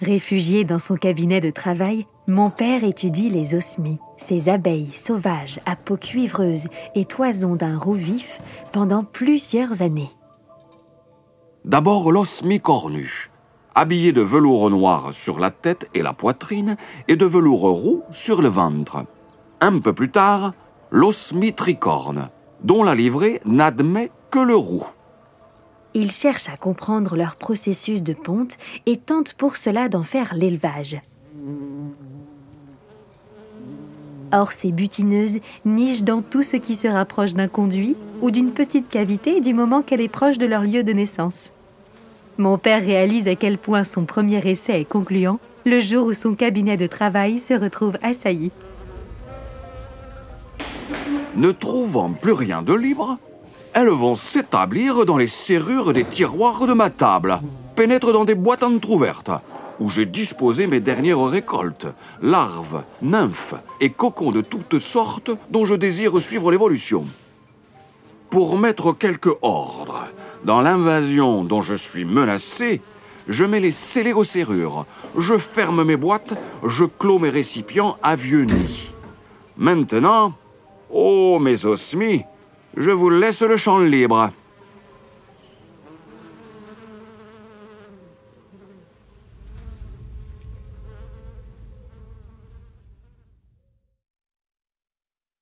Réfugié dans son cabinet de travail, mon père étudie les osmies, ces abeilles sauvages à peau cuivreuse et toison d'un roux vif pendant plusieurs années. D'abord l'osmie cornuche, habillé de velours noir sur la tête et la poitrine et de velours roux sur le ventre. Un peu plus tard, l'osmie tricorne, dont la livrée n'admet que le roux. Il cherche à comprendre leur processus de ponte et tente pour cela d'en faire l'élevage. Or, ces butineuses nichent dans tout ce qui se rapproche d'un conduit ou d'une petite cavité du moment qu'elle est proche de leur lieu de naissance. Mon père réalise à quel point son premier essai est concluant le jour où son cabinet de travail se retrouve assailli. Ne trouvant plus rien de libre, elles vont s'établir dans les serrures des tiroirs de ma table, pénètrent dans des boîtes entr'ouvertes, où j'ai disposé mes dernières récoltes, larves, nymphes et cocons de toutes sortes dont je désire suivre l'évolution. Pour mettre quelque ordre dans l'invasion dont je suis menacé, je mets les scellés aux serrures, je ferme mes boîtes, je clos mes récipients à vieux nids. Maintenant, oh mes osmis, je vous laisse le champ libre.